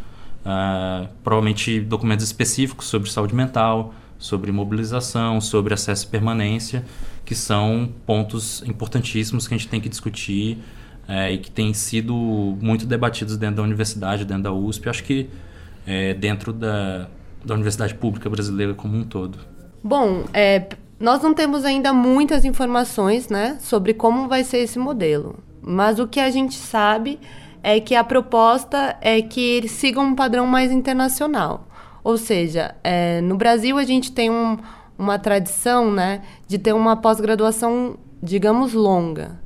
uh, provavelmente documentos específicos sobre saúde mental, sobre mobilização, sobre acesso e permanência, que são pontos importantíssimos que a gente tem que discutir uh, e que têm sido muito debatidos dentro da universidade, dentro da USP, acho que uh, dentro da, da universidade pública brasileira como um todo. Bom, é, nós não temos ainda muitas informações né, sobre como vai ser esse modelo, mas o que a gente sabe é que a proposta é que eles sigam um padrão mais internacional. Ou seja, é, no Brasil a gente tem um, uma tradição né, de ter uma pós-graduação, digamos, longa.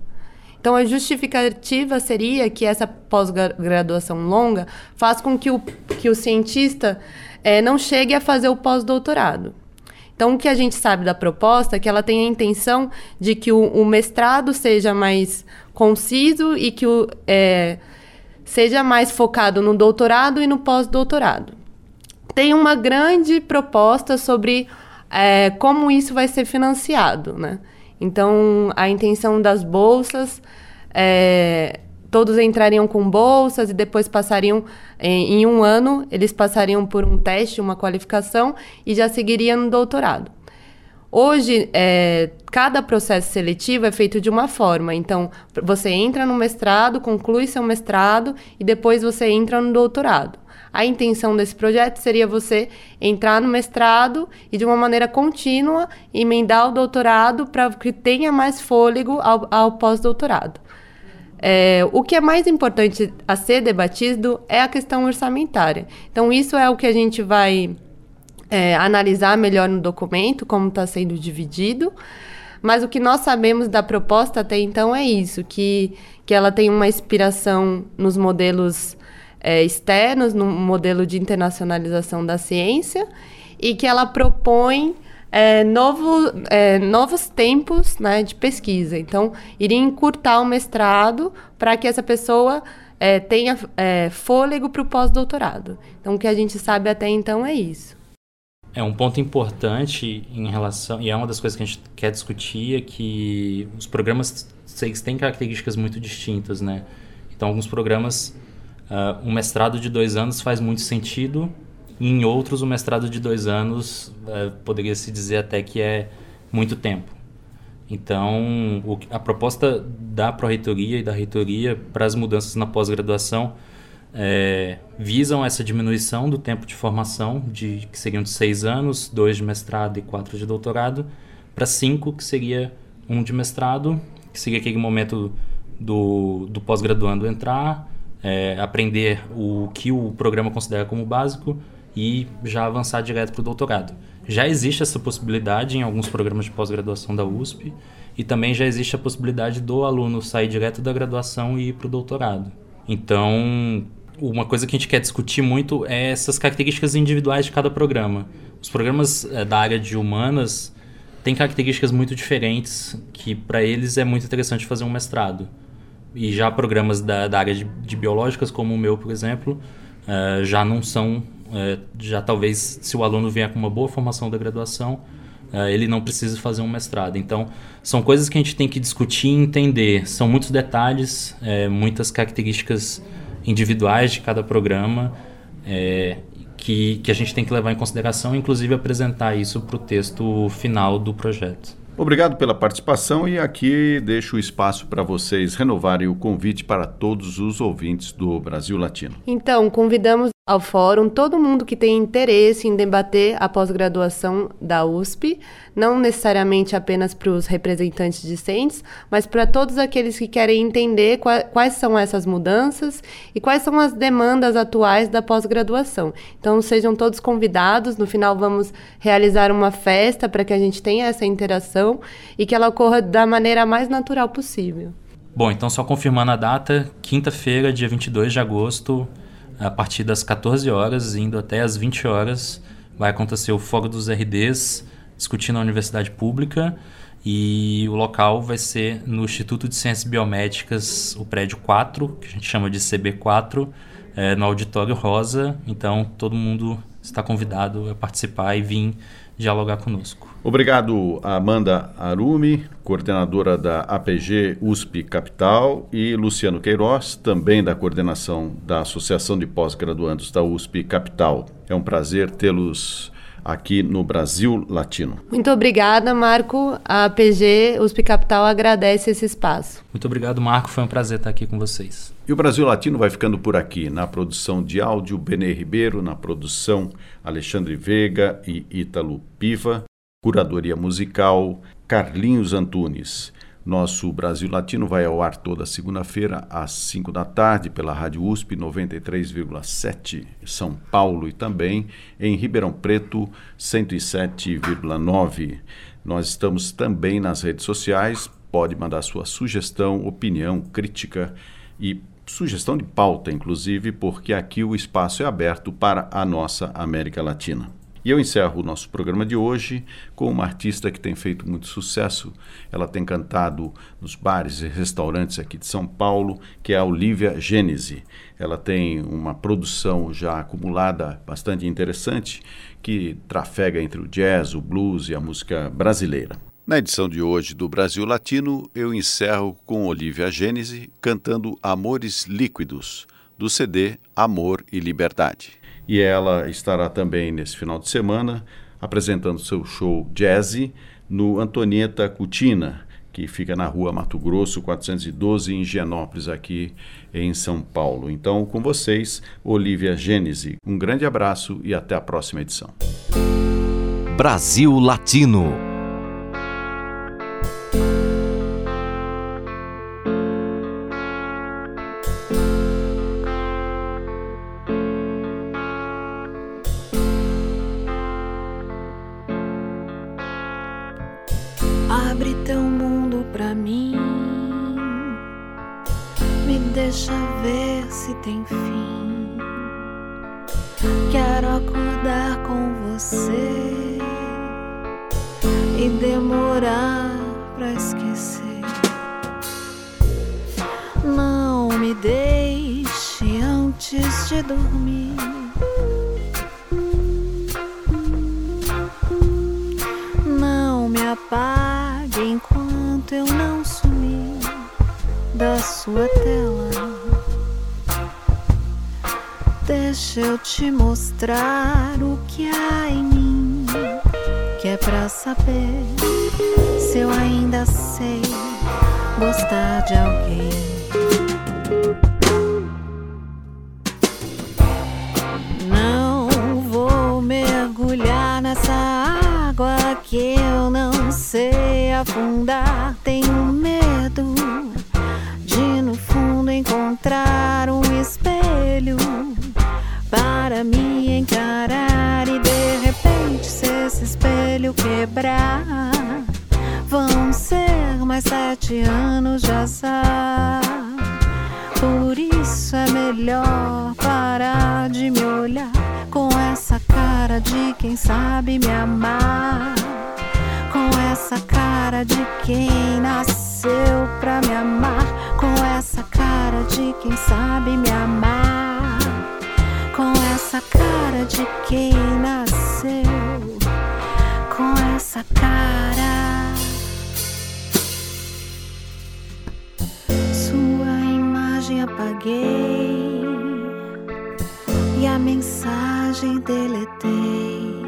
Então, a justificativa seria que essa pós-graduação longa faz com que o, que o cientista é, não chegue a fazer o pós-doutorado. Então, o que a gente sabe da proposta é que ela tem a intenção de que o, o mestrado seja mais conciso e que o, é, seja mais focado no doutorado e no pós-doutorado. Tem uma grande proposta sobre é, como isso vai ser financiado, né? Então, a intenção das bolsas é, todos entrariam com bolsas e depois passariam em, em, um ano eles passariam por um teste, uma qualificação e já seguiriam no doutorado. Hoje, é, cada processo seletivo é feito de uma forma. Então, você entra no mestrado, conclui seu mestrado e depois você entra no doutorado. A intenção desse projeto seria você entrar no mestrado e, de uma maneira contínua, emendar o doutorado para que tenha mais fôlego ao, ao pós-doutorado. É, o que é mais importante a ser debatido é a questão orçamentária. Então, isso é o que a gente vai é, analisar melhor no documento, como está sendo dividido. Mas o que nós sabemos da proposta até então é isso, que, que ela tem uma inspiração nos modelos é, externos, no modelo de internacionalização da ciência, e que ela propõe é, novo, é, novos tempos né, de pesquisa. Então, iria encurtar o mestrado para que essa pessoa é, tenha é, fôlego para o pós-doutorado. Então, o que a gente sabe até então é isso. É um ponto importante em relação, e é uma das coisas que a gente quer discutir, é que os programas têm características muito distintas, né? Então, alguns programas, uh, um mestrado de dois anos faz muito sentido, em outros, o mestrado de dois anos é, poderia se dizer até que é muito tempo. Então, o, a proposta da Pró-Reitoria e da Reitoria para as mudanças na pós-graduação é, visam essa diminuição do tempo de formação, de, que seriam de seis anos, dois de mestrado e quatro de doutorado, para cinco, que seria um de mestrado, que seria aquele momento do, do pós-graduando entrar, é, aprender o que o programa considera como básico, e já avançar direto para o doutorado. Já existe essa possibilidade em alguns programas de pós-graduação da USP e também já existe a possibilidade do aluno sair direto da graduação e ir para o doutorado. Então, uma coisa que a gente quer discutir muito é essas características individuais de cada programa. Os programas é, da área de humanas têm características muito diferentes que para eles é muito interessante fazer um mestrado. E já programas da, da área de, de biológicas, como o meu, por exemplo, uh, já não são é, já talvez, se o aluno vier com uma boa formação da graduação, é, ele não precisa fazer um mestrado. Então, são coisas que a gente tem que discutir e entender. São muitos detalhes, muitas características individuais de cada programa que, que a gente tem que levar em consideração, inclusive apresentar isso para o texto final do projeto. Obrigado pela participação e aqui deixo o espaço para vocês renovarem o convite para todos os ouvintes do Brasil Latino. Então, convidamos ao fórum todo mundo que tem interesse em debater a pós-graduação da USP, não necessariamente apenas para os representantes discentes, mas para todos aqueles que querem entender quais são essas mudanças e quais são as demandas atuais da pós-graduação. Então, sejam todos convidados. No final, vamos realizar uma festa para que a gente tenha essa interação e que ela ocorra da maneira mais natural possível. Bom, então só confirmando a data, quinta-feira, dia 22 de agosto, a partir das 14 horas, indo até as 20 horas, vai acontecer o Fórum dos RDs, discutindo a universidade pública, e o local vai ser no Instituto de Ciências Biomédicas, o prédio 4, que a gente chama de CB4, é, no Auditório Rosa. Então, todo mundo está convidado a participar e vir dialogar conosco. Obrigado, Amanda Arumi, coordenadora da APG USP Capital, e Luciano Queiroz, também da coordenação da Associação de Pós-Graduandos da USP Capital. É um prazer tê-los aqui no Brasil Latino. Muito obrigada, Marco. A APG USP Capital agradece esse espaço. Muito obrigado, Marco. Foi um prazer estar aqui com vocês. E o Brasil Latino vai ficando por aqui, na produção de áudio, Benê Ribeiro, na produção, Alexandre Veiga e Ítalo Piva, curadoria musical, Carlinhos Antunes. Nosso Brasil Latino vai ao ar toda segunda-feira, às 5 da tarde, pela Rádio USP 93,7 São Paulo e também em Ribeirão Preto 107,9. Nós estamos também nas redes sociais. Pode mandar sua sugestão, opinião, crítica e sugestão de pauta, inclusive, porque aqui o espaço é aberto para a nossa América Latina. E eu encerro o nosso programa de hoje com uma artista que tem feito muito sucesso. Ela tem cantado nos bares e restaurantes aqui de São Paulo, que é a Olivia Gênese. Ela tem uma produção já acumulada bastante interessante que trafega entre o jazz, o blues e a música brasileira. Na edição de hoje do Brasil Latino, eu encerro com Olivia Gênese cantando Amores Líquidos, do CD Amor e Liberdade e ela estará também nesse final de semana apresentando seu show Jazzy no Antonieta Cutina, que fica na rua Mato Grosso 412, em Higienópolis, aqui em São Paulo. Então, com vocês, Olivia Gênese. Um grande abraço e até a próxima edição. Brasil Latino sua tela. Deixa eu te mostrar o que há em mim, que é pra saber se eu ainda sei gostar de alguém. Nessa água que eu não sei afundar. Vão ser mais sete anos de azar. Por isso é melhor parar de me olhar com essa cara de quem sabe me amar. Com essa cara de quem nasceu pra me amar. Com essa cara de quem sabe me amar. Com essa cara de quem nasceu com essa cara. Sua imagem apaguei e a mensagem deletei.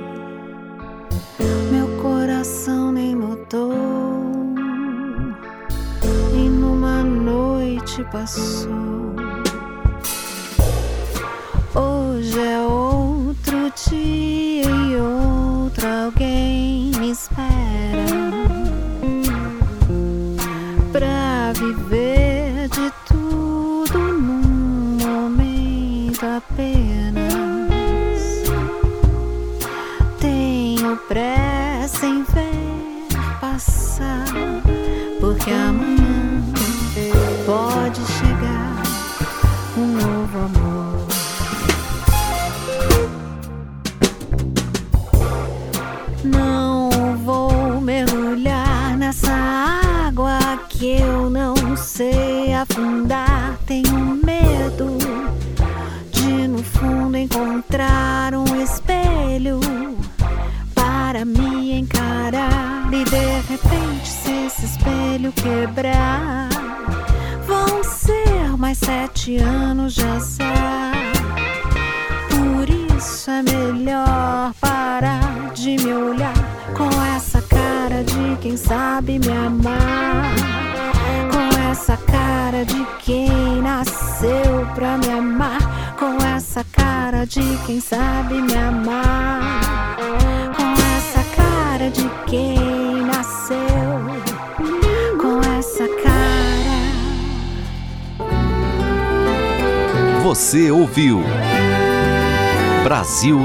Meu coração nem mudou e numa noite passou. Hoje é hoje.